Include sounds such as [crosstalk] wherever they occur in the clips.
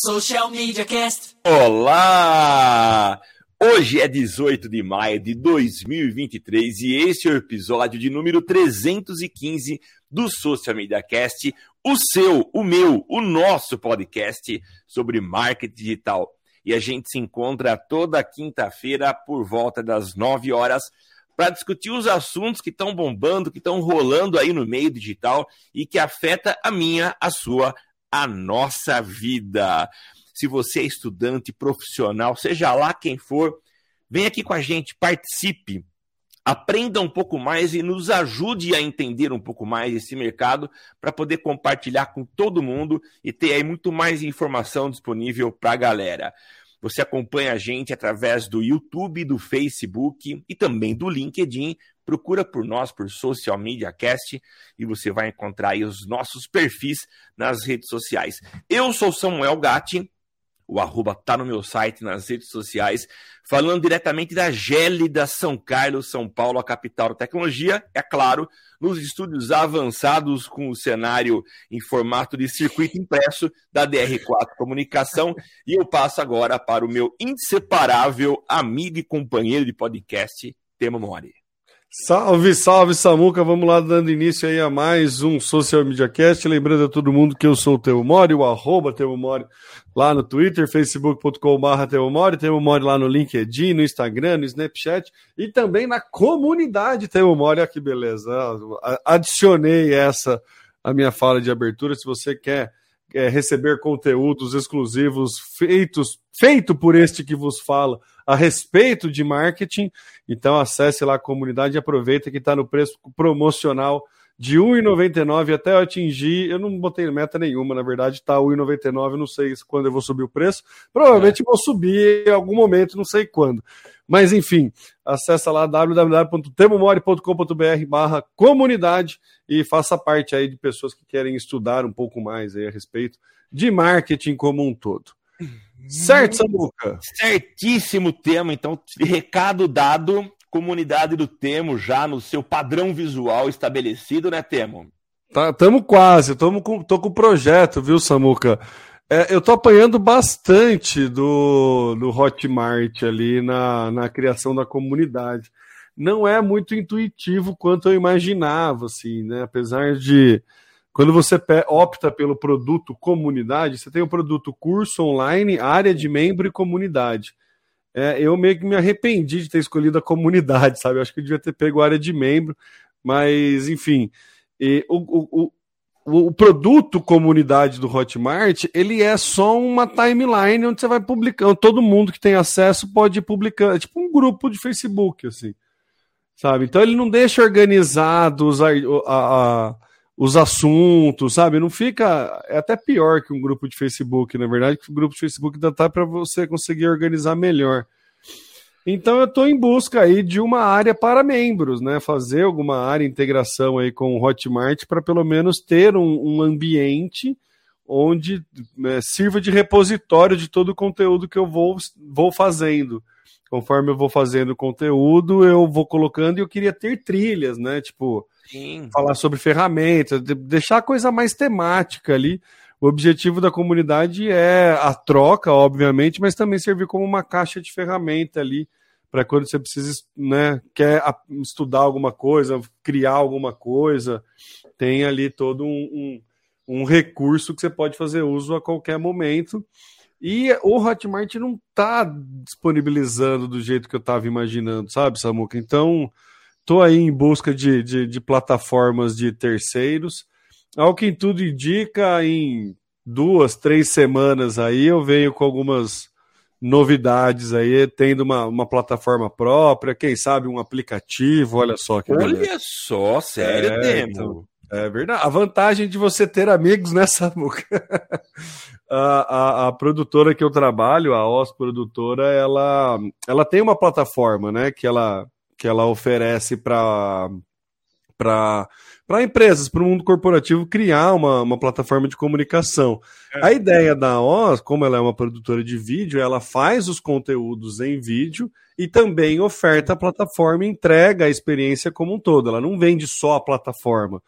Social Media Cast. Olá! Hoje é 18 de maio de 2023 e este é o episódio de número 315 do Social Media Cast, o seu, o meu, o nosso podcast sobre marketing digital. E a gente se encontra toda quinta-feira por volta das 9 horas para discutir os assuntos que estão bombando, que estão rolando aí no meio digital e que afeta a minha, a sua, a nossa vida. Se você é estudante, profissional, seja lá quem for, vem aqui com a gente, participe, aprenda um pouco mais e nos ajude a entender um pouco mais esse mercado para poder compartilhar com todo mundo e ter aí muito mais informação disponível para a galera. Você acompanha a gente através do YouTube, do Facebook e também do LinkedIn. Procura por nós por Social Media Cast e você vai encontrar aí os nossos perfis nas redes sociais. Eu sou Samuel Gatti, o arroba tá no meu site, nas redes sociais, falando diretamente da gélida São Carlos, São Paulo, a capital da tecnologia, é claro, nos estúdios avançados com o cenário em formato de circuito impresso da DR4 Comunicação, e eu passo agora para o meu inseparável amigo e companheiro de podcast, Temo Mori. Salve, salve Samuca, vamos lá dando início aí a mais um Social Media Cast, lembrando a todo mundo que eu sou o Temo Mori, o arroba Temo Mori lá no Twitter, facebook.com.br Temo Mori, Temo Mori lá no LinkedIn, no Instagram, no Snapchat e também na comunidade Temo Mori, olha que beleza, adicionei essa a minha fala de abertura, se você quer é, receber conteúdos exclusivos feitos feito por este que vos fala a respeito de marketing. Então acesse lá a comunidade e aproveita que está no preço promocional de R$ 1,99 até eu atingir. Eu não botei meta nenhuma, na verdade, está R$ 1,99. Não sei quando eu vou subir o preço. Provavelmente é. vou subir em algum momento, não sei quando. Mas enfim, acessa lá www.temomore.com.br barra comunidade e faça parte aí de pessoas que querem estudar um pouco mais aí a respeito de marketing como um todo. Certo, Samuca? Certíssimo tema, então, recado dado, comunidade do Temo já no seu padrão visual estabelecido, né, Temo? Tá, tamo quase, tamo com, tô com o projeto, viu, Samuca? É, eu tô apanhando bastante do, do Hotmart ali na, na criação da comunidade. Não é muito intuitivo quanto eu imaginava, assim, né? Apesar de quando você opta pelo produto comunidade, você tem o produto curso online, área de membro e comunidade. É, eu meio que me arrependi de ter escolhido a comunidade, [laughs] sabe? Eu acho que eu devia ter pego a área de membro, mas enfim. E o, o, o produto comunidade do Hotmart, ele é só uma timeline onde você vai publicando. Todo mundo que tem acesso pode ir publicando. É tipo um grupo de Facebook, assim. Sabe? Então ele não deixa organizados a, a, a, os assuntos, sabe? Não fica. É até pior que um grupo de Facebook, na verdade, que o grupo de Facebook ainda tá para você conseguir organizar melhor. Então eu estou em busca aí de uma área para membros, né? Fazer alguma área integração aí com o Hotmart para pelo menos ter um, um ambiente onde né, sirva de repositório de todo o conteúdo que eu vou, vou fazendo. Conforme eu vou fazendo conteúdo, eu vou colocando e eu queria ter trilhas, né? Tipo, Sim. falar sobre ferramentas, deixar a coisa mais temática ali. O objetivo da comunidade é a troca, obviamente, mas também servir como uma caixa de ferramenta ali para quando você precisa, né, quer estudar alguma coisa, criar alguma coisa, tem ali todo um, um, um recurso que você pode fazer uso a qualquer momento. E o Hotmart não está disponibilizando do jeito que eu estava imaginando, sabe, Samuca? Então, estou aí em busca de, de, de, plataformas de terceiros. Ao que tudo indica, em duas, três semanas aí eu venho com algumas novidades aí, tendo uma, uma plataforma própria, quem sabe um aplicativo, olha só que Olha beleza. só, sério, é, Demo. Então, é verdade. A vantagem de você ter amigos nessa [laughs] a, a, a, produtora que eu trabalho, a OS Produtora, ela, ela tem uma plataforma, né, que ela, que ela oferece para para empresas, para o mundo corporativo criar uma, uma plataforma de comunicação. É. A ideia da OZ, como ela é uma produtora de vídeo, ela faz os conteúdos em vídeo e também oferta a plataforma e entrega a experiência como um todo. Ela não vende só a plataforma.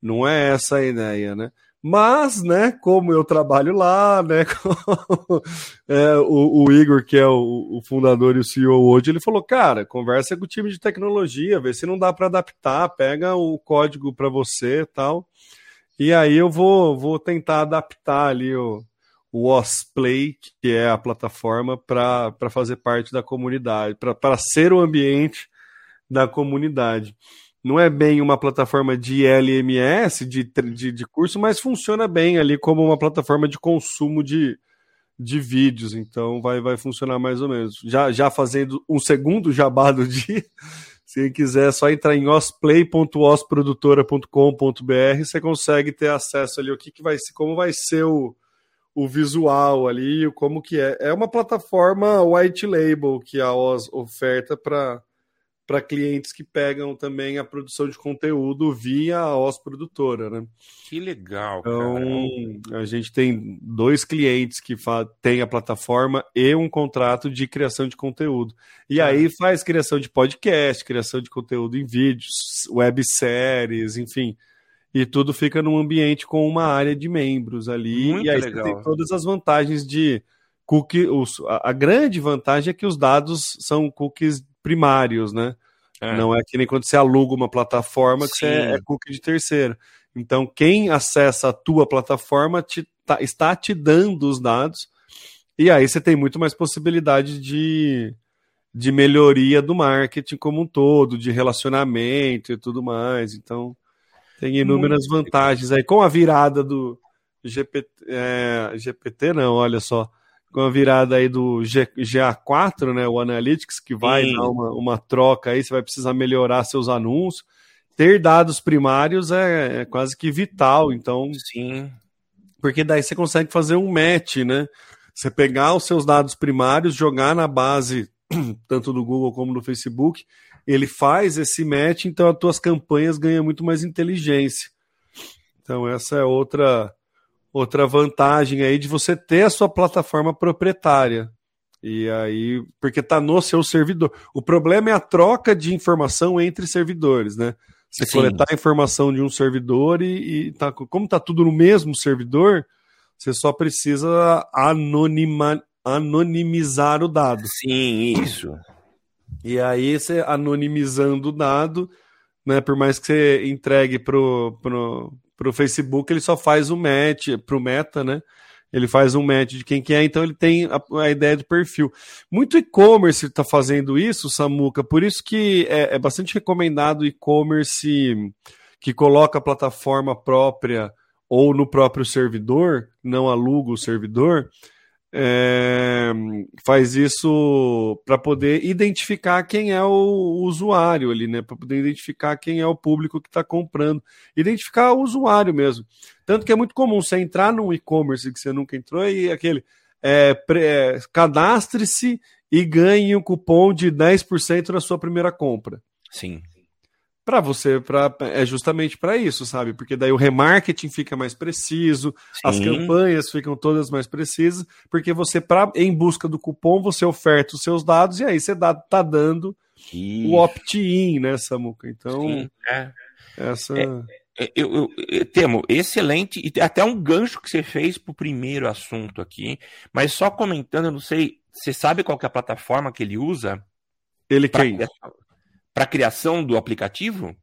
Não é essa a ideia, né? Mas, né, como eu trabalho lá, né, [laughs] é, o, o, Igor, que é o, o, fundador e o CEO hoje, ele falou, cara, conversa com o time de tecnologia, vê se não dá para adaptar, pega o código para você tal. E aí eu vou, vou tentar adaptar ali o, o Osplay, que é a plataforma, para fazer parte da comunidade, para ser o ambiente da comunidade não é bem uma plataforma de LMS, de, de, de, curso, mas funciona bem ali como uma plataforma de consumo de, de vídeos. Então vai, vai funcionar mais ou menos. Já, já fazendo um segundo jabá do [laughs] dia, se quiser, é só entrar em osplay.osprodutora.com.br, você consegue ter acesso ali o que, que vai ser, como vai ser o, o visual ali, como que é. É uma plataforma white label que a OS oferta para para clientes que pegam também a produção de conteúdo via a OS produtora, né? Que legal, então, cara. a gente tem dois clientes que têm a plataforma e um contrato de criação de conteúdo. E ah. aí faz criação de podcast, criação de conteúdo em vídeos, webséries, enfim. E tudo fica num ambiente com uma área de membros ali. Muito e aí legal. você tem todas as vantagens de cookie. Os, a, a grande vantagem é que os dados são cookies primários, né? É. Não é que nem quando você aluga uma plataforma que você é, é cookie de terceiro. Então, quem acessa a tua plataforma te, tá, está te dando os dados, e aí você tem muito mais possibilidade de, de melhoria do marketing como um todo, de relacionamento e tudo mais. Então, tem inúmeras muito vantagens aí. Com a virada do GPT, é, GPT não, olha só, com a virada aí do G, GA4, né, o Analytics, que vai Sim. dar uma, uma troca aí, você vai precisar melhorar seus anúncios. Ter dados primários é, é quase que vital, então. Sim. Porque daí você consegue fazer um match, né? Você pegar os seus dados primários, jogar na base, [clears throat] tanto do Google como do Facebook, ele faz esse match, então as tuas campanhas ganham muito mais inteligência. Então essa é outra outra vantagem aí de você ter a sua plataforma proprietária. E aí, porque está no seu servidor. O problema é a troca de informação entre servidores, né? Você Sim. coletar a informação de um servidor e, e tá, como está tudo no mesmo servidor, você só precisa anonima, anonimizar o dado. Sim, isso. E aí, você anonimizando o dado, né, por mais que você entregue pro, pro, para o Facebook, ele só faz o match, para o meta, né? Ele faz um match de quem que é, então ele tem a, a ideia do perfil. Muito e-commerce está fazendo isso, Samuca, por isso que é, é bastante recomendado e-commerce que coloca a plataforma própria ou no próprio servidor, não aluga o servidor, é, faz isso para poder identificar quem é o usuário ali, né? Para poder identificar quem é o público que está comprando, identificar o usuário mesmo. Tanto que é muito comum você entrar num e-commerce que você nunca entrou e aquele é, é, cadastre-se e ganhe um cupom de 10% na sua primeira compra. Sim para você, pra, é justamente para isso, sabe? Porque daí o remarketing fica mais preciso, Sim. as campanhas ficam todas mais precisas, porque você, pra, em busca do cupom, você oferta os seus dados e aí você dá, tá dando o opt-in, né, Samuca? Então, Sim, é. essa. É, é, eu, eu, eu, temo, excelente, e até um gancho que você fez para o primeiro assunto aqui, mas só comentando, eu não sei, você sabe qual é a plataforma que ele usa? Ele quem? Para a criação do aplicativo?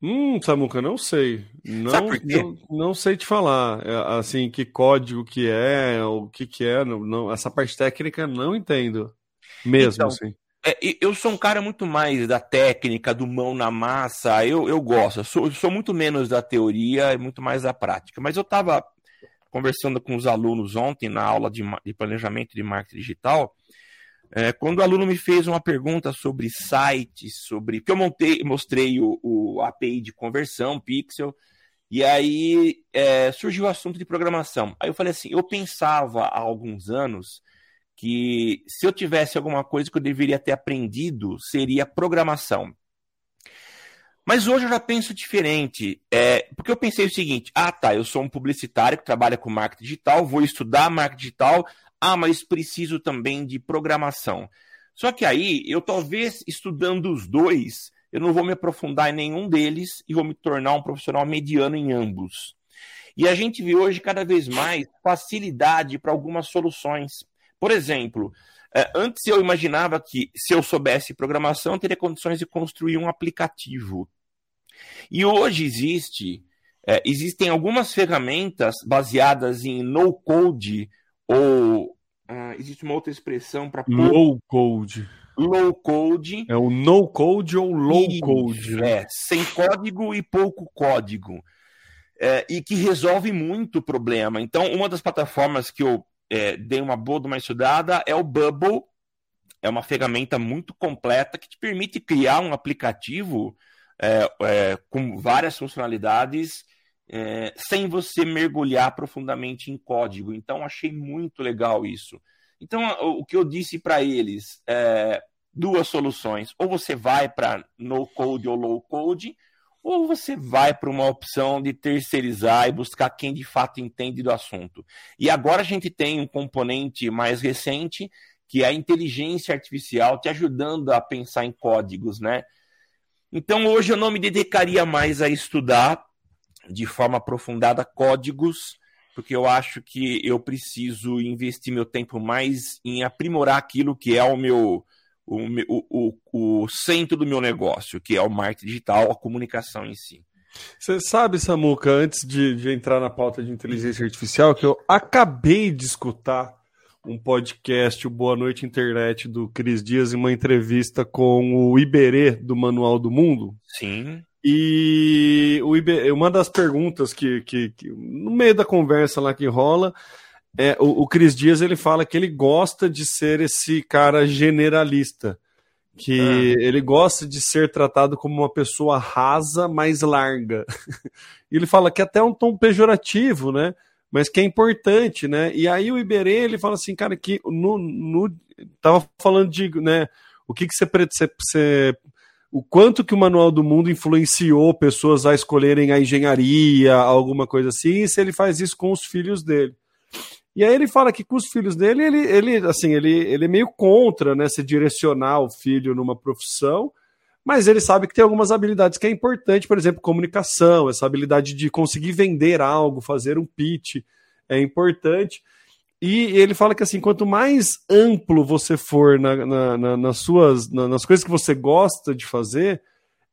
Hum, Samuca, não sei. Não, não, não, sei te falar. É, assim, que código que é, o que que é. Não, não, essa parte técnica não entendo. Mesmo, então, assim. É, eu sou um cara muito mais da técnica, do mão na massa. Eu, eu gosto. Eu sou, eu sou muito menos da teoria e muito mais da prática. Mas eu estava conversando com os alunos ontem na aula de, de planejamento de marketing digital é, quando o aluno me fez uma pergunta sobre sites, sobre. Porque eu montei, mostrei o, o API de conversão, Pixel, e aí é, surgiu o assunto de programação. Aí eu falei assim: eu pensava há alguns anos que se eu tivesse alguma coisa que eu deveria ter aprendido, seria programação. Mas hoje eu já penso diferente, é, porque eu pensei o seguinte: ah, tá, eu sou um publicitário que trabalha com marketing digital, vou estudar marketing digital, ah, mas preciso também de programação. Só que aí, eu talvez estudando os dois, eu não vou me aprofundar em nenhum deles e vou me tornar um profissional mediano em ambos. E a gente vê hoje cada vez mais facilidade para algumas soluções. Por exemplo, é, antes eu imaginava que se eu soubesse programação, eu teria condições de construir um aplicativo. E hoje existe, é, existem algumas ferramentas baseadas em no code ou uh, existe uma outra expressão para low code. Low code. É o no code ou low code. Né? É, sem código e pouco código. É, e que resolve muito o problema. Então, uma das plataformas que eu é, dei uma boa de uma estudada é o Bubble. É uma ferramenta muito completa que te permite criar um aplicativo é, é, com várias funcionalidades é, sem você mergulhar profundamente em código. Então, achei muito legal isso. Então, o que eu disse para eles é duas soluções: ou você vai para no code ou low code, ou você vai para uma opção de terceirizar e buscar quem de fato entende do assunto. E agora a gente tem um componente mais recente, que é a inteligência artificial te ajudando a pensar em códigos, né? Então hoje eu não me dedicaria mais a estudar de forma aprofundada códigos, porque eu acho que eu preciso investir meu tempo mais em aprimorar aquilo que é o meu o, o, o, centro do meu negócio, que é o marketing digital, a comunicação em si. Você sabe, Samuca, antes de, de entrar na pauta de inteligência artificial, que eu acabei de escutar um podcast, o Boa Noite Internet, do Cris Dias, em uma entrevista com o Iberê, do Manual do Mundo. Sim. E o Iberê, uma das perguntas que, que, que, no meio da conversa lá que rola, é, o, o Cris Dias ele fala que ele gosta de ser esse cara generalista, que ah. ele gosta de ser tratado como uma pessoa rasa, mais larga. [laughs] e ele fala que até é um tom pejorativo, né? Mas que é importante, né? E aí o Iberê ele fala assim, cara, que no, no tava falando de, né? O que que você, você, você o quanto que o Manual do Mundo influenciou pessoas a escolherem a engenharia, alguma coisa assim, e se ele faz isso com os filhos dele. E aí ele fala que com os filhos dele, ele, ele assim, ele, ele é meio contra, né, se direcionar o filho numa profissão, mas ele sabe que tem algumas habilidades que é importante, por exemplo, comunicação, essa habilidade de conseguir vender algo, fazer um pitch é importante. E ele fala que assim, quanto mais amplo você for na, na, na, nas suas, nas coisas que você gosta de fazer,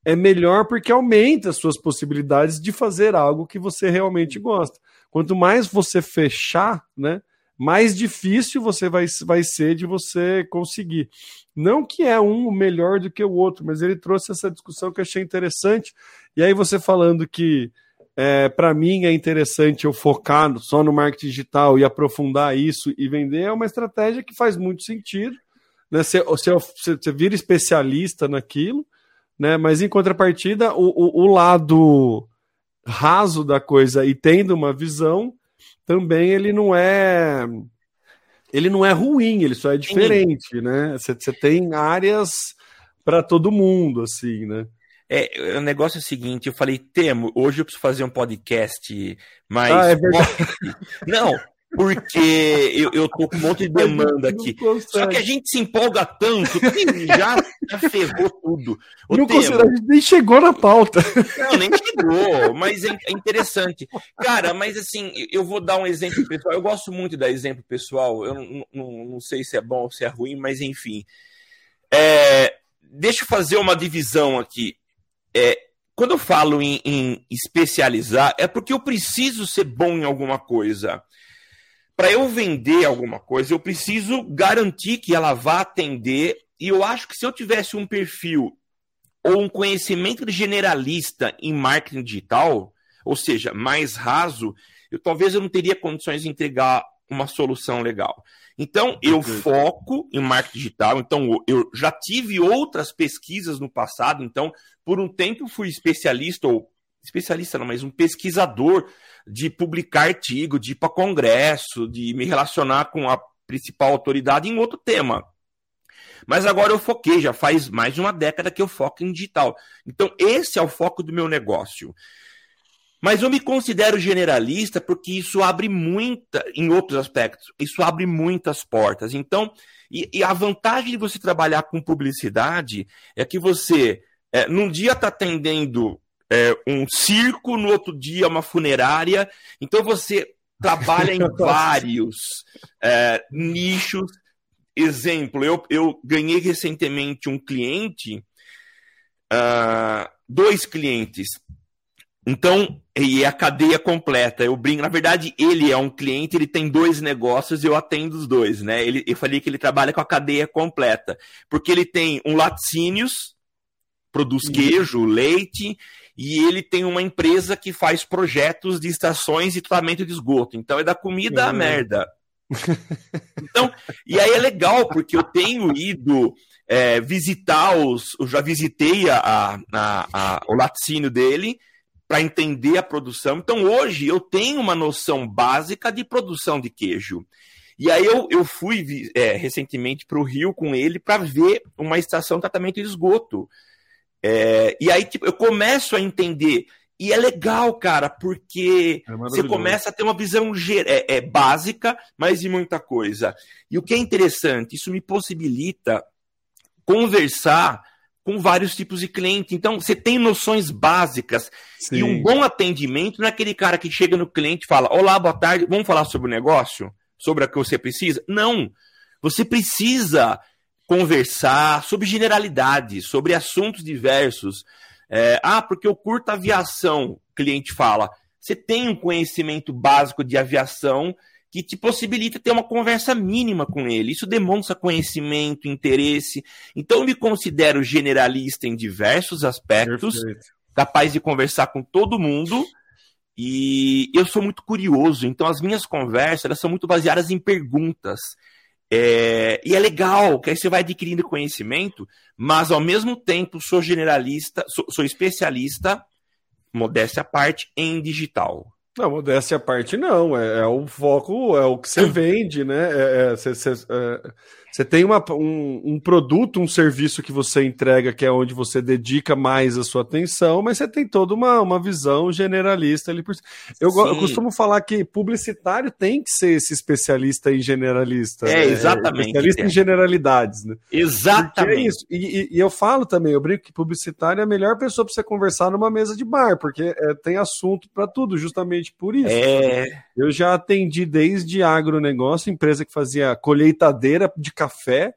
é melhor porque aumenta as suas possibilidades de fazer algo que você realmente gosta. Quanto mais você fechar, né, mais difícil você vai, vai ser de você conseguir. Não que é um melhor do que o outro, mas ele trouxe essa discussão que eu achei interessante. E aí você falando que é, para mim é interessante eu focar só no marketing digital e aprofundar isso e vender, é uma estratégia que faz muito sentido. Né? Você, você, você vira especialista naquilo, né? mas em contrapartida, o, o, o lado raso da coisa e tendo uma visão, também ele não é ele não é ruim, ele só é diferente, né? Você, você tem áreas para todo mundo, assim, né? É, o negócio é o seguinte, eu falei, Temo, hoje eu preciso fazer um podcast mais. Ah, é verdade. Não, porque eu, eu tô com um monte de demanda aqui. Só que a gente se empolga tanto que já, já ferrou tudo. O não tema... a gente nem chegou na pauta. Não, nem chegou, mas é, é, interessante. Cara, mas assim, eu vou dar um exemplo pessoal. Eu gosto muito de dar exemplo pessoal. Eu não, não, não sei se é bom ou se é ruim, mas enfim. É, deixa eu fazer uma divisão aqui. É, quando eu falo em, em especializar, é porque eu preciso ser bom em alguma coisa para eu vender alguma coisa, eu preciso garantir que ela vá atender. E eu acho que se eu tivesse um perfil ou um conhecimento generalista em marketing digital, ou seja, mais raso, eu talvez eu não teria condições de entregar uma solução legal. Então, eu foco em marketing digital. Então, eu já tive outras pesquisas no passado. Então, por um tempo fui especialista ou especialista não, mas um pesquisador de publicar artigo, de ir para congresso, de me relacionar com a principal autoridade em outro tema. Mas agora eu foquei, já faz mais de uma década que eu foco em digital. Então, esse é o foco do meu negócio. Mas eu me considero generalista porque isso abre muita, em outros aspectos, isso abre muitas portas. Então, e, e a vantagem de você trabalhar com publicidade é que você, é, num dia está atendendo é, um circo, no outro dia uma funerária. Então você trabalha em [laughs] vários é, nichos. Exemplo, eu, eu ganhei recentemente um cliente, uh, dois clientes. Então, e é a cadeia completa. Eu brinco, na verdade, ele é um cliente, ele tem dois negócios, eu atendo os dois, né? Ele, eu falei que ele trabalha com a cadeia completa, porque ele tem um laticínios, produz uhum. queijo, leite, e ele tem uma empresa que faz projetos de estações e tratamento de esgoto. Então é da comida à uhum. merda. [laughs] Então, e aí é legal, porque eu tenho ido é, visitar os. Eu já visitei a, a, a, o laticínio dele para entender a produção. Então, hoje eu tenho uma noção básica de produção de queijo. E aí eu, eu fui é, recentemente para o Rio com ele para ver uma estação de tratamento de esgoto. É, e aí, tipo, eu começo a entender. E é legal, cara, porque é você começa a ter uma visão é, é, básica, mas de muita coisa. E o que é interessante, isso me possibilita conversar com vários tipos de cliente. Então, você tem noções básicas. Sim. E um bom atendimento não é aquele cara que chega no cliente e fala: Olá, boa tarde, vamos falar sobre o negócio? Sobre o que você precisa? Não. Você precisa conversar sobre generalidades, sobre assuntos diversos. É, ah, porque eu curto aviação, o cliente fala. Você tem um conhecimento básico de aviação que te possibilita ter uma conversa mínima com ele. Isso demonstra conhecimento, interesse. Então, eu me considero generalista em diversos aspectos, Perfeito. capaz de conversar com todo mundo. E eu sou muito curioso, então as minhas conversas elas são muito baseadas em perguntas. É, e é legal, que aí você vai adquirindo conhecimento, mas ao mesmo tempo sou generalista, sou, sou especialista, modéstia à parte, em digital. Não, modéstia à parte não, é, é, o foco, é o que você [clears throat] vende, né? É, é, cê, cê, é, você tem uma, um, um, produto, um serviço que você entrega, que é onde você dedica mais a sua atenção, mas você tem toda uma, uma visão generalista ali por eu, eu costumo falar que publicitário tem que ser esse especialista em generalista. É, né? exatamente. Especialista é. em generalidades, né? Exatamente. É isso. E, e, e, eu falo também, eu brinco que publicitário é a melhor pessoa para você conversar numa mesa de bar, porque é, tem assunto para tudo, justamente por isso. É. Eu já atendi desde agronegócio, empresa que fazia colheitadeira de café café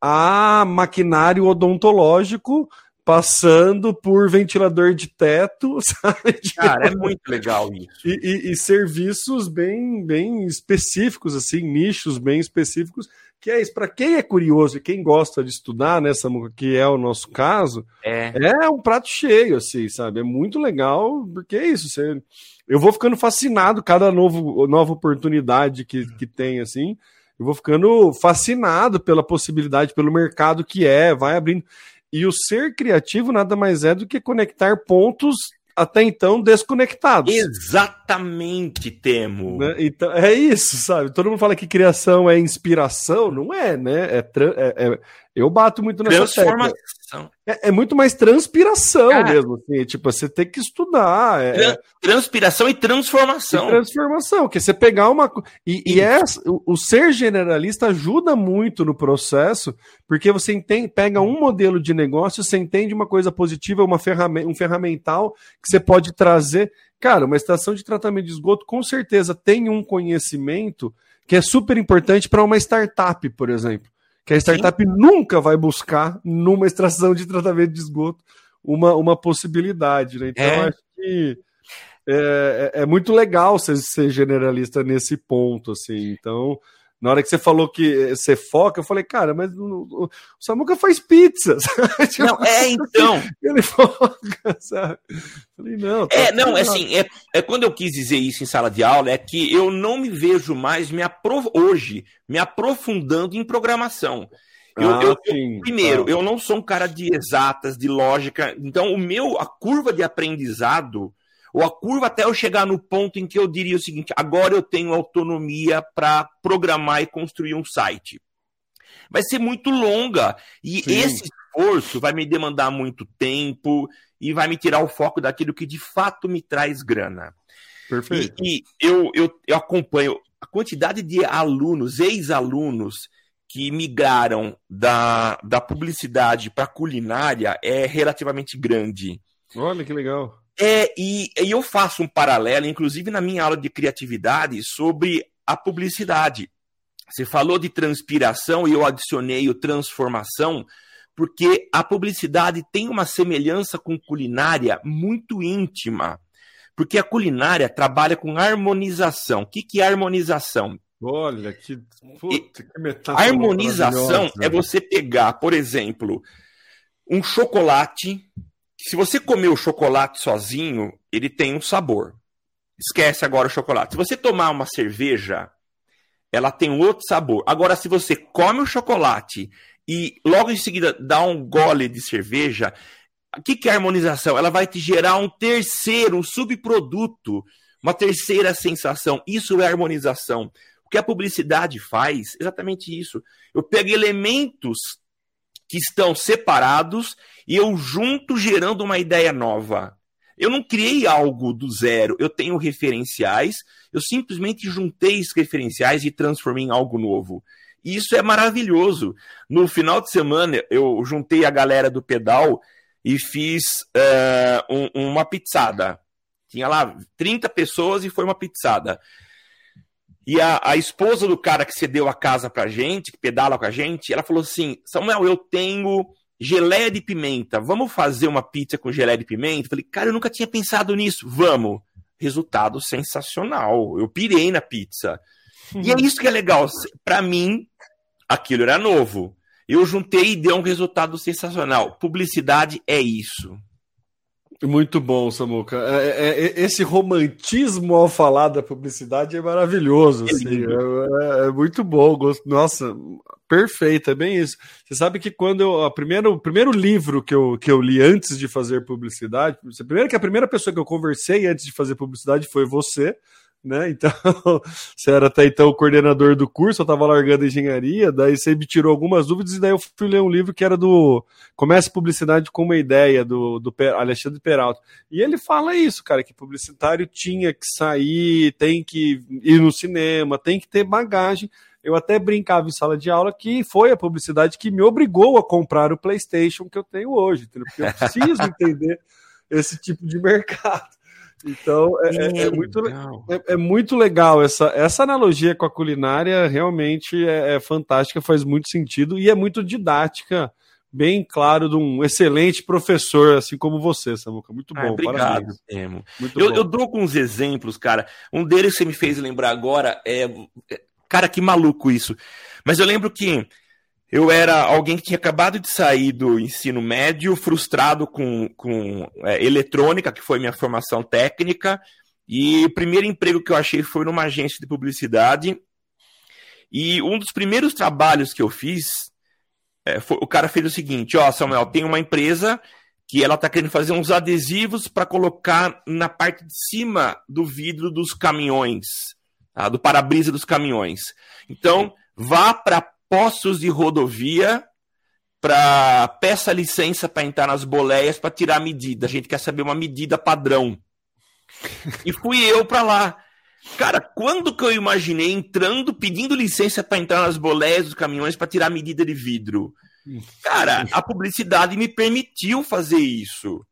a maquinário odontológico passando por ventilador de teto, [laughs] sabe? Cara, é muito legal isso. E, e, e, serviços bem, bem específicos, assim, nichos bem específicos, que é isso. Para quem é curioso e quem gosta de estudar, né, Samuca, que é o nosso caso, é. é um prato cheio, assim, sabe? É muito legal, porque é isso. Você... Eu vou ficando fascinado cada novo, nova oportunidade que, que tem, assim eu vou ficando fascinado pela possibilidade, pelo mercado que é, vai abrindo. E o ser criativo nada mais é do que conectar pontos até então desconectados. Exatamente, Temo. Né? Então, é isso, sabe? Todo mundo fala que criação é inspiração, não é, né? É, é, é eu bato muito nessa Transformação. É, é, muito mais transpiração Cara, mesmo, assim. Tipo, você tem que estudar. É, é, transpiração e transformação. E transformação, que você pegar uma. E, e é, o, o, ser generalista ajuda muito no processo, porque você entende, pega um modelo de negócio, você entende uma coisa positiva, uma ferramenta, um ferramental que você pode trazer. Cara, uma estação de tratamento de esgoto com certeza tem um conhecimento que é super importante para uma startup, por exemplo que a startup Sim. nunca vai buscar numa extração de tratamento de esgoto uma, uma possibilidade. Né? Então, é. acho que é, é, é, muito legal ser, ser generalista nesse ponto. Assim. Então, na hora que você falou que você foca, eu falei, cara, mas o, o Samuca faz pizza. [laughs] Tipo, não, é então. Ele foca, [laughs] sabe? Falei, não. Tá é, não, é assim, é, é quando eu quis dizer isso em sala de aula, é que eu não me vejo mais me aprof... hoje me aprofundando em programação. Eu, ah, eu, eu, primeiro, tá. eu não sou um cara de exatas, de lógica, então o meu, a curva de aprendizado ou a curva até eu chegar no ponto em que eu diria o seguinte: agora eu tenho autonomia para programar e construir um site. Vai ser muito longa e Sim. esse esforço vai me demandar muito tempo e vai me tirar o foco daquilo que de fato me traz grana. Perfeito. E, e eu, eu, eu acompanho a quantidade de alunos, ex-alunos, que migraram da, da publicidade para culinária é relativamente grande. Olha que legal. É, e, e eu faço um paralelo, inclusive na minha aula de criatividade, sobre a publicidade. Você falou de transpiração e eu adicionei o transformação, porque a publicidade tem uma semelhança com culinária muito íntima. Porque a culinária trabalha com harmonização. O que, que é harmonização? Olha, que, puta, que metáfora. Harmonização é você pegar, por exemplo, um chocolate. Se você comer o chocolate sozinho, ele tem um sabor. Esquece agora o chocolate. Se você tomar uma cerveja, ela tem um outro sabor. Agora, se você come o chocolate e logo em seguida dá um gole de cerveja, o que, que é harmonização? Ela vai te gerar um terceiro, um subproduto, uma terceira sensação. Isso é harmonização. O que a publicidade faz, exatamente isso. Eu pego elementos que estão separados e eu junto gerando uma ideia nova. Eu não criei algo do zero, eu tenho referenciais, eu simplesmente juntei esses referenciais e transformei em algo novo. E isso é maravilhoso. No final de semana, eu juntei a galera do pedal e fiz uh, um, uma pizzada. Tinha lá 30 pessoas e foi uma pizzada. E a, a esposa do cara que cedeu a casa pra gente, que pedala com a gente, ela falou assim: Samuel, eu tenho geleia de pimenta, vamos fazer uma pizza com geleia de pimenta? Eu falei, cara, eu nunca tinha pensado nisso, vamos. Resultado sensacional. Eu pirei na pizza. E é isso que é legal. Para mim, aquilo era novo. Eu juntei e deu um resultado sensacional. Publicidade é isso. Muito bom, Samuca. É, é, é, esse romantismo ao falar da publicidade é maravilhoso. Assim, é, é, muito bom. Nossa, perfeito, é bem isso. Você sabe que quando eu. A primeira, o primeiro livro que eu, que eu li antes de fazer publicidade, primeiro que a primeira pessoa que eu conversei antes de fazer publicidade foi você né? Então, [laughs] você era até então o coordenador do curso, eu estava largando engenharia, daí você me tirou algumas dúvidas, e daí eu fui ler um livro que era do Comece Publicidade com uma Ideia, do, do Alexandre Peralta. E ele fala isso, cara, que publicitário tinha que sair, tem que ir no cinema, tem que ter bagagem. Eu até brincava em sala de aula que foi a publicidade que me obrigou a comprar o PlayStation que eu tenho hoje, entendeu? porque eu preciso [laughs] entender esse tipo de mercado. Então é, é, é muito, é, é, muito legal essa, essa analogia com a culinária realmente é, é, fantástica, faz muito sentido e é muito didática, bem claro, de um excelente professor, assim como você, Samuca. Muito ah, bom. Ah, obrigado, Temo. Eu, eu, dou alguns exemplos, cara. Um deles que você me fez lembrar agora é. é cara, que maluco isso. Mas eu lembro que eu era alguém que tinha acabado de sair do ensino médio, frustrado com, com é, eletrônica, que foi minha formação técnica, e o primeiro emprego que eu achei foi numa agência de publicidade. E um dos primeiros trabalhos que eu fiz, é, foi, o cara fez o seguinte: Ó, Samuel, tem uma empresa que ela está querendo fazer uns adesivos para colocar na parte de cima do vidro dos caminhões, tá? do para-brisa dos caminhões. Então, vá para postos de rodovia para peça licença para entrar nas boleias para tirar a medida. A gente quer saber uma medida padrão. [laughs] E fui eu para lá. Cara, quando que eu imaginei entrando, pedindo licença para entrar nas boleias dos caminhões para tirar a medida de vidro? Cara, a publicidade me permitiu fazer isso.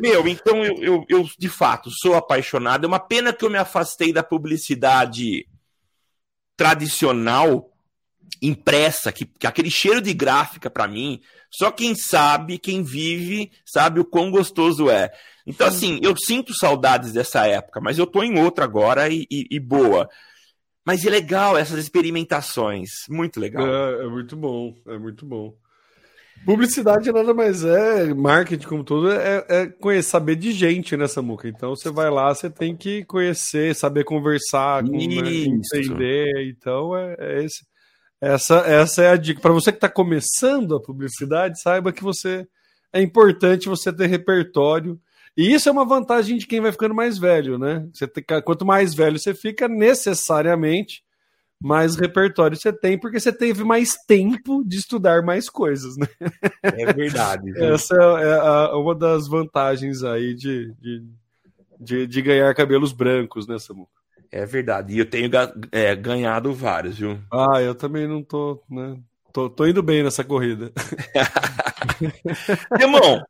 Meu, então eu, eu, eu, de fato sou apaixonado. É uma pena que eu me afastei da publicidade tradicional impressa, que, que aquele cheiro de gráfica para mim, só quem sabe, quem vive, sabe o quão gostoso é. Então, assim, eu sinto saudades dessa época, mas eu tô em outra agora e, e, e boa. Mas é legal essas experimentações, muito legal. É, é, muito bom, é muito bom. Publicidade nada mais é, marketing como tudo, é, é conhecer, saber de gente nessa muca. Então você vai lá, você tem que conhecer, saber conversar, com, né, entender. Então é, é esse. Essa, essa é a dica. Para você que está começando a publicidade, saiba que você é importante você ter repertório. E isso é uma vantagem de quem vai ficando mais velho, né? Você tem, quanto mais velho você fica, necessariamente mais repertório você tem, porque você teve mais tempo de estudar mais coisas, né? É verdade. [laughs] Essa é, a, uma das vantagens aí de, de, de, de ganhar cabelos brancos, né, Samuca? É verdade. E eu tenho é, ganhado vários, viu? Ah, eu também não tô, né? Tô, tô indo bem nessa corrida. [laughs] Irmão,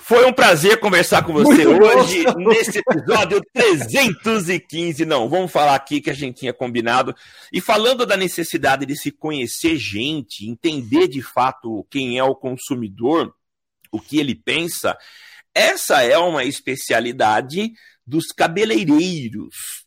Foi um prazer conversar com você Muito hoje, nesse episódio 315. Não, vamos falar aqui que a gente tinha combinado. E falando da necessidade de se conhecer gente, entender de fato quem é o consumidor, o que ele pensa, essa é uma especialidade dos cabeleireiros.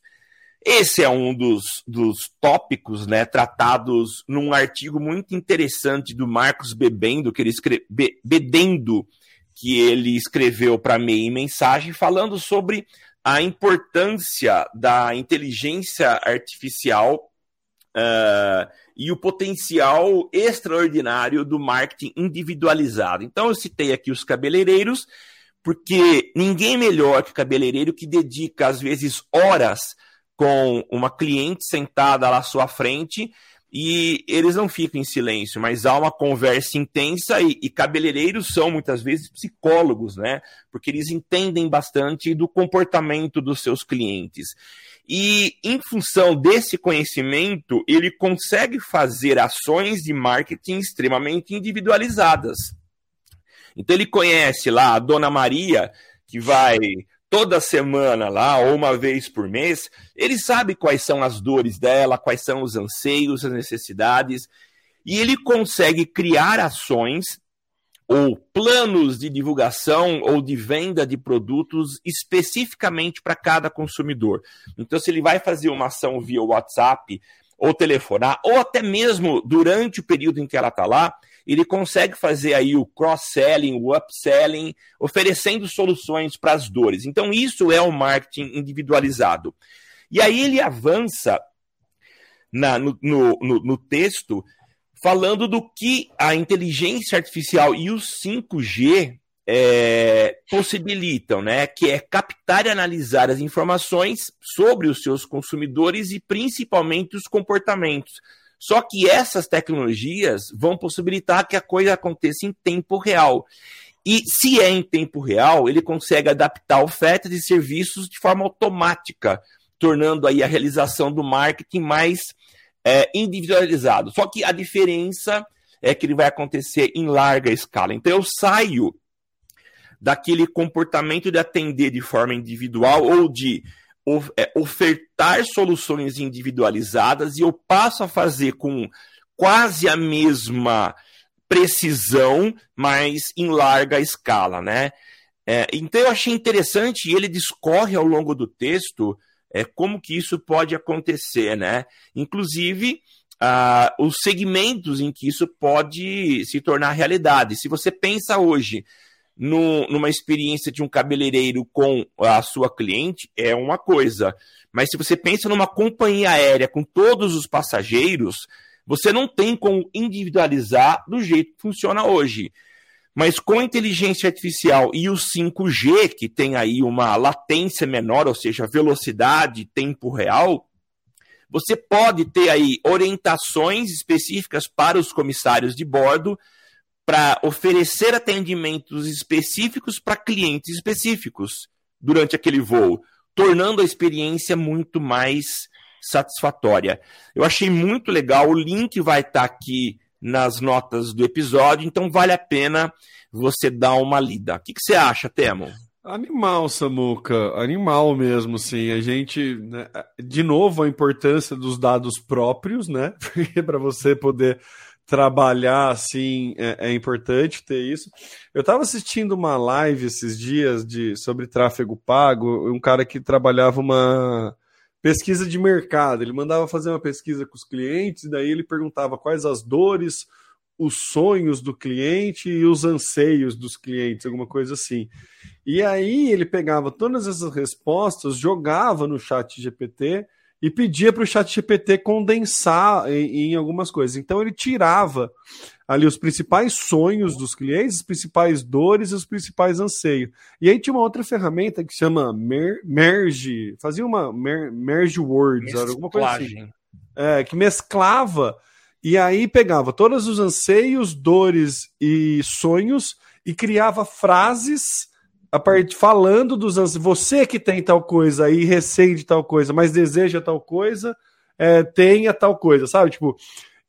Esse é um dos, dos tópicos né, tratados num artigo muito interessante do Marcos Bebendo, que ele escreve, Bedendo, que ele escreveu para Meia Mensagem, falando sobre a importância da inteligência artificial uh, e o potencial extraordinário do marketing individualizado. Então, eu citei aqui os cabeleireiros, porque ninguém melhor que cabeleireiro que dedica, às vezes, horas com uma cliente sentada lá à sua frente e eles não ficam em silêncio, mas há uma conversa intensa e, e, cabeleireiros são muitas vezes psicólogos, né? Porque eles entendem bastante do comportamento dos seus clientes. E em função desse conhecimento, ele consegue fazer ações de marketing extremamente individualizadas. Então ele conhece lá a Dona Maria, que vai toda semana lá, ou uma vez por mês, ele sabe quais são as dores dela, quais são os anseios, as necessidades, e ele consegue criar ações ou planos de divulgação ou de venda de produtos especificamente para cada consumidor. Então, se ele vai fazer uma ação via WhatsApp ou telefonar, ou até mesmo durante o período em que ela está lá, ele consegue fazer aí o cross-selling, o upselling, oferecendo soluções para as dores. Então, isso é o marketing individualizado. E aí ele avança na, no, no, no, no texto falando do que a inteligência artificial e o 5G é, possibilitam, né? Que é captar e analisar as informações sobre os seus consumidores e principalmente os comportamentos. Só que essas tecnologias vão possibilitar que a coisa aconteça em tempo real. E se é em tempo real, ele consegue adaptar ofertas e serviços de forma automática, tornando aí a realização do marketing mais é, individualizado. Só que a diferença é que ele vai acontecer em larga escala. Então eu saio daquele comportamento de atender de forma individual ou de ofertar soluções individualizadas e eu passo a fazer com quase a mesma precisão, mas em larga escala, né? É, então eu achei interessante e ele discorre ao longo do texto é, como que isso pode acontecer, né? Inclusive ah, os segmentos em que isso pode se tornar realidade. Se você pensa hoje no, numa experiência de um cabeleireiro com a sua cliente, é uma coisa. Mas se você pensa numa companhia aérea com todos os passageiros, você não tem como individualizar do jeito que funciona hoje. Mas com a inteligência artificial e o 5G, que tem aí uma latência menor, ou seja, velocidade, tempo real, você pode ter aí orientações específicas para os comissários de bordo para oferecer atendimentos específicos para clientes específicos durante aquele voo, tornando a experiência muito mais satisfatória. Eu achei muito legal, o link vai estar tá aqui nas notas do episódio, então vale a pena você dar uma lida. O que, que você acha, Temo? Animal, Samuca, animal mesmo, sim. A gente, né, de novo, a importância dos dados próprios, né? [laughs] para você poder trabalhar assim é, é, importante ter isso. Eu estava assistindo uma live esses dias de sobre tráfego pago, um cara que trabalhava uma pesquisa de mercado. Ele mandava fazer uma pesquisa com os clientes, e daí ele perguntava quais as dores, os sonhos do cliente e os anseios dos clientes, alguma coisa assim. E aí ele pegava todas essas respostas, jogava no chat GPT e pedia para o chat GPT condensar em, em, algumas coisas. Então ele tirava ali os principais sonhos dos clientes, as principais dores e os principais anseios. E aí tinha uma outra ferramenta que chama mer Merge, fazia uma mer Merge Words, alguma coisa assim. É, que mesclava e aí pegava todos os anseios, dores e sonhos e criava frases a parte falando dos você que tem tal coisa e recém de tal coisa, mas deseja tal coisa, é, tenha tal coisa, sabe? Tipo,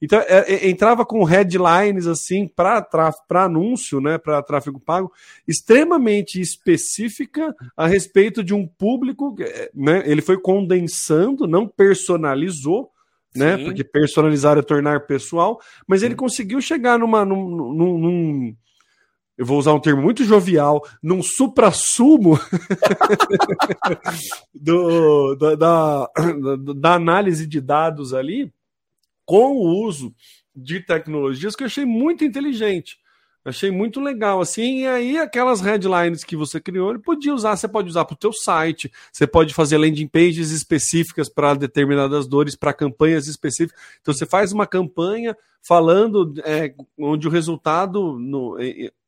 Então, é, é, entrava com headlines assim para anúncio, né, para tráfego pago, extremamente específica a respeito de um público, é, né, ele foi condensando, não personalizou, né, Sim. porque personalizar é tornar pessoal, mas ele conseguiu chegar numa, num, num, num eu vou usar um termo muito jovial, num supra-sumo [laughs] da, da, da, análise de dados ali, com o uso de tecnologias que eu achei muito inteligente. Achei muito legal, assim, e aí aquelas headlines que você criou, ele podia usar, você pode usar para o teu site, você pode fazer landing pages específicas para determinadas dores, para campanhas específicas. Então você faz uma campanha falando é, onde o resultado, no,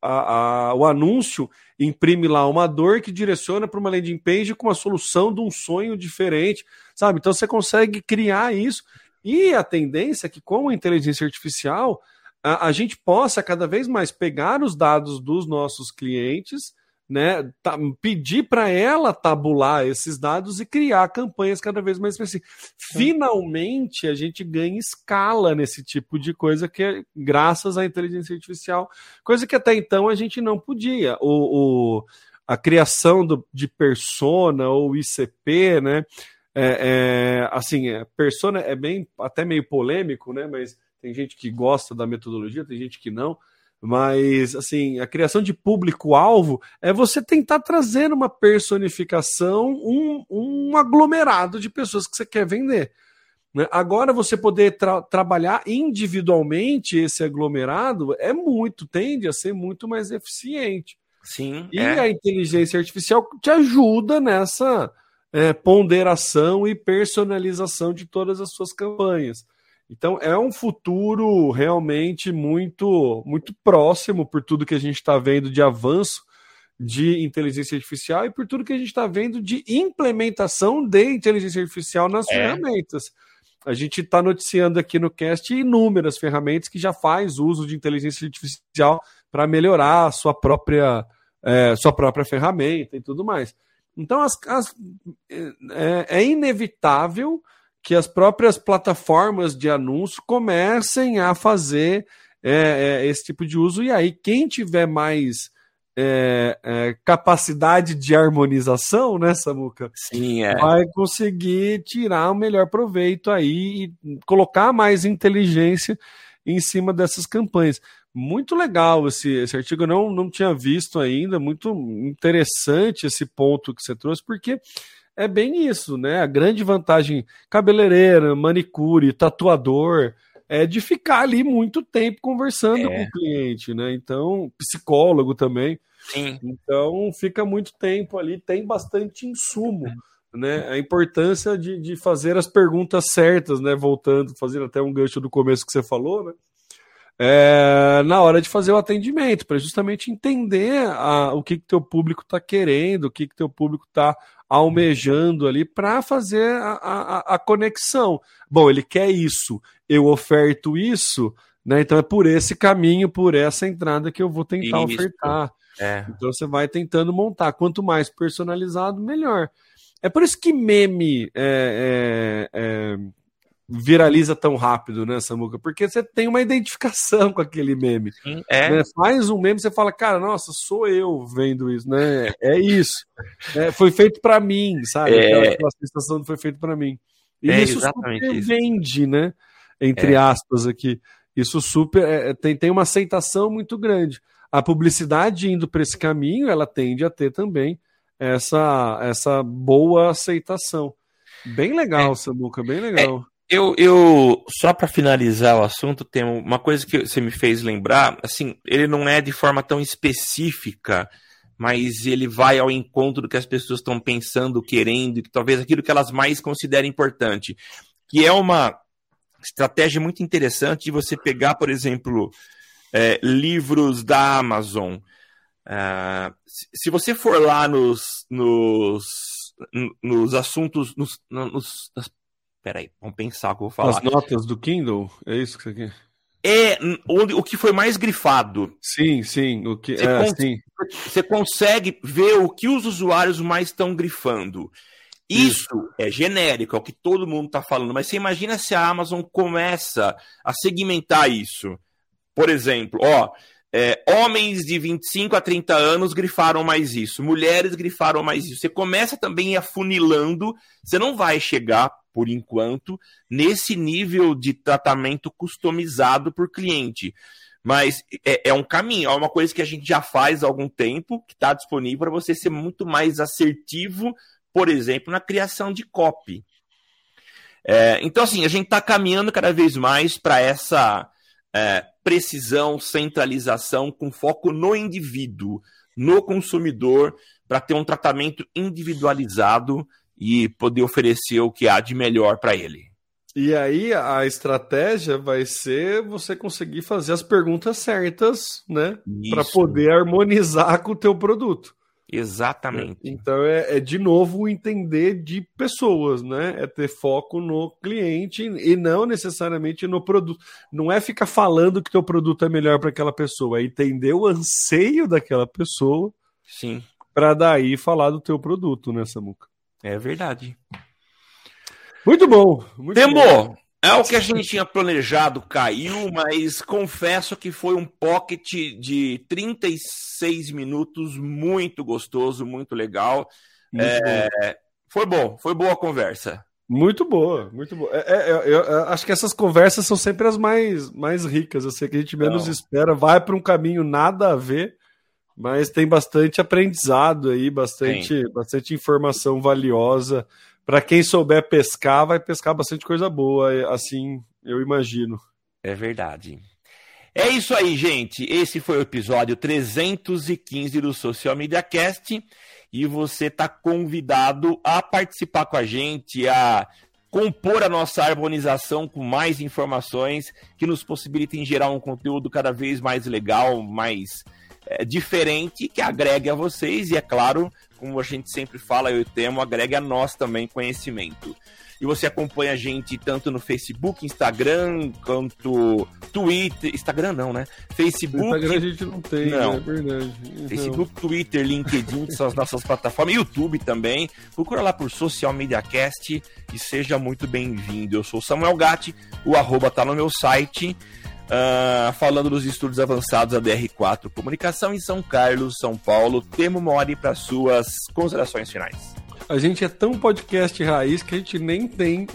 a, a, o anúncio imprime lá uma dor que direciona para uma landing page com a solução de um sonho diferente, sabe? Então você consegue criar isso, e a tendência é que com a inteligência artificial a, a gente possa cada vez mais pegar os dados dos nossos clientes, né, tá, pedir para ela tabular esses dados e criar campanhas cada vez mais específicas. Finalmente, a gente ganha escala nesse tipo de coisa que é graças à inteligência artificial, coisa que até então a gente não podia. O, o a criação do, de persona ou ICP, né? É, é, assim, é, persona é bem até meio polêmico, né? Mas tem gente que gosta da metodologia, tem gente que não. Mas, assim, a criação de público-alvo é você tentar trazer uma personificação, um, um aglomerado de pessoas que você quer vender. Né? Agora, você poder tra trabalhar individualmente esse aglomerado é muito, tende a ser muito mais eficiente. Sim. E é. a inteligência artificial te ajuda nessa é, ponderação e personalização de todas as suas campanhas. Então é um futuro realmente muito muito próximo por tudo que a gente está vendo de avanço de inteligência artificial e por tudo que a gente está vendo de implementação de inteligência artificial nas é. ferramentas. A gente está noticiando aqui no cast inúmeras ferramentas que já faz uso de inteligência artificial para melhorar a sua própria, é, sua própria ferramenta e tudo mais. Então as, as é, é inevitável que as próprias plataformas de anúncio comecem a fazer é, é, esse tipo de uso, e aí quem tiver mais é, é capacidade de harmonização, né, Samuca? Sim, é. Vai conseguir tirar o melhor proveito aí e colocar mais inteligência em cima dessas campanhas. Muito legal esse, esse artigo, eu não, não tinha visto ainda, muito interessante esse ponto que você trouxe, porque é bem isso, né? A grande vantagem cabeleireira, manicure, tatuador, é de ficar ali muito tempo conversando é. com o cliente, né? Então, psicólogo também. Sim. Então, fica muito tempo ali, tem bastante insumo. Né, a importância de, de fazer as perguntas certas, né? Voltando, fazendo até um gancho do começo que você falou, né? É, na hora de fazer o atendimento, para justamente entender a, o que, que teu público está querendo, o que, que teu público está almejando ali para fazer a, a, a, conexão. Bom, ele quer isso, eu oferto isso, né? Então é por esse caminho, por essa entrada que eu vou tentar isso. ofertar. É. Então você vai tentando montar. Quanto mais personalizado, melhor. É por isso que meme é, é, é viraliza tão rápido, né, Samuca? Porque você tem uma identificação com aquele meme. Sim, é. Né? Faz um meme, você fala, cara, nossa, sou eu vendo isso, né? É isso. [laughs] é, foi feito para mim, sabe? É... Aquela sensação foi feito para mim. E é isso super isso. vende, né? Entre é. aspas aqui. Isso super é, é, tem, tem uma aceitação muito grande. A publicidade indo para esse caminho, ela tende a ter também essa, essa boa aceitação. Bem legal, é, Samuca, bem legal. Eu, eu só para finalizar o assunto, tem uma coisa que você me fez lembrar. Assim, ele não é de forma tão específica, mas ele vai ao encontro do que as pessoas estão pensando, querendo, e talvez aquilo que elas mais considerem importante. Que é uma estratégia muito interessante de você pegar, por exemplo, é, livros da Amazon. Uh, se você for lá nos, nos, nos assuntos, nos, nos, nas Peraí, vamos pensar o que eu vou falar. As notas do Kindle? É isso que você quer? É onde, o que foi mais grifado. Sim, sim. O que, você, é, sim. você consegue ver o que os usuários mais estão grifando. Isso é genérico, é o que todo mundo está falando. Mas você imagina se a Amazon começa a segmentar isso. Por exemplo, ó, é, homens de 25 a 30 anos grifaram mais isso, mulheres grifaram mais isso. Você começa também afunilando, você não vai chegar, por enquanto, nesse nível de tratamento customizado por cliente. Mas é, é, um caminho, é uma coisa que a gente já faz há algum tempo, que está disponível para você ser muito mais assertivo, por exemplo, na criação de copy. É, então, assim, a gente está caminhando cada vez mais para essa é, precisão, centralização, com foco no indivíduo, no consumidor, para ter um tratamento individualizado e poder oferecer o que há de melhor para ele. E aí a estratégia vai ser você conseguir fazer as perguntas certas, né? Para poder harmonizar com o teu produto. Exatamente. Então é, é, de novo entender de pessoas, né? É ter foco no cliente e não necessariamente no produto. Não é ficar falando que teu produto é melhor para aquela pessoa, é entender o anseio daquela pessoa. Sim. Para daí falar do teu produto, né, Samuca? É verdade. Muito bom. Muito Tembo, bom. é o que a gente tinha planejado, caiu, mas confesso que foi um pocket de 36 minutos, muito gostoso, muito legal. Muito é, bom. Foi bom, foi boa a conversa. Muito boa, muito boa. É, é, eu, eu, acho que essas conversas são sempre as mais, mais ricas. Eu sei que a gente menos Não. espera, vai para um caminho nada a ver, mas tem bastante aprendizado aí, bastante, bastante informação valiosa para quem souber pescar, vai pescar bastante coisa boa, assim eu imagino. É verdade. É isso aí, gente. Esse foi o episódio 315 do Social Media Cast e você está convidado a participar com a gente, a compor a nossa harmonização com mais informações que nos possibilitem gerar um conteúdo cada vez mais legal, mais é, diferente, que agregue a vocês e, é claro, como a gente sempre fala, eu temo, agrega a nós também conhecimento. E você acompanha a gente tanto no Facebook, Instagram, quanto Twitter. Instagram não, né? Facebook. Instagram a gente não tem, não. é verdade. Facebook, não. Twitter, LinkedIn, são as nossas [laughs] plataformas, YouTube também. Procura lá por Social Media Cast e seja muito bem-vindo. Eu sou Samuel Gatti, o arroba tá no meu site. Uh, falando dos estudos avançados da DR4 Comunicação em São Carlos, São Paulo. Temo Mori para suas considerações finais. A gente é tão podcast raiz que a gente nem tem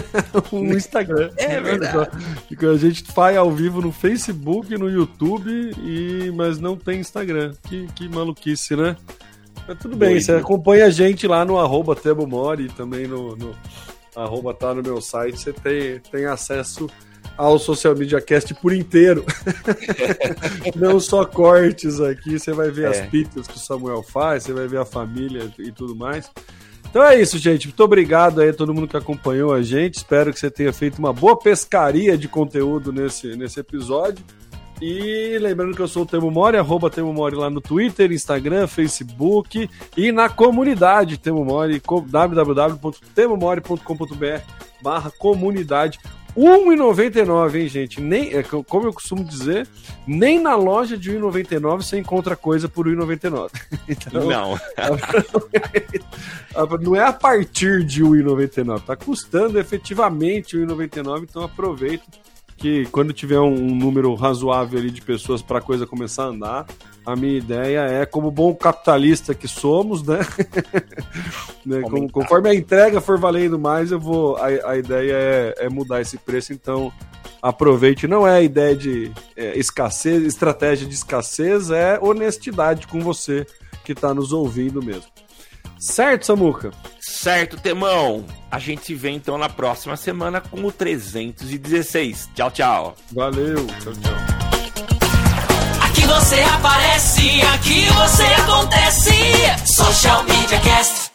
[laughs] um Instagram. É verdade. A gente faz ao vivo no Facebook, no YouTube, e mas não tem Instagram. Que, que maluquice, né? Mas tudo bem, Doido. você acompanha a gente lá no arroba Temo Mori, também no, no arroba tá no meu site, você tem, tem acesso ao Social Media Cast por inteiro. [laughs] Não só cortes aqui, você vai ver é. as pitas que o Samuel faz, você vai ver a família e tudo mais. Então é isso, gente. Muito obrigado aí a todo mundo que acompanhou a gente. Espero que você tenha feito uma boa pescaria de conteúdo nesse, nesse episódio. E lembrando que eu sou o Temo Mori, arroba Temo Mori lá no Twitter, Instagram, Facebook e na comunidade Temo Mori, www.temomori.com.br barra comunidade. 1,99, hein, gente? Nem, é, como eu costumo dizer, nem na loja de 1,99 você encontra coisa por 1,99. [laughs] Então, não. [laughs] não é a partir de 1,99. Tá custando efetivamente 1,99, então aproveita que quando tiver um, um número razoável ali de pessoas para a coisa começar a andar, a minha ideia é, como bom capitalista que somos, né? [laughs] né? Como, conforme a entrega for valendo mais, eu vou. A, a ideia é, é, mudar esse preço, então aproveite. Não é a ideia de é, escassez, estratégia de escassez, é honestidade com você que está nos ouvindo mesmo. Certo, Samuca? Certo, Temão. A gente se vê então na próxima semana com o 316. Tchau, tchau. Valeu. Tchau, tchau. Aqui você aparece, aqui você acontece. Social Media Cast.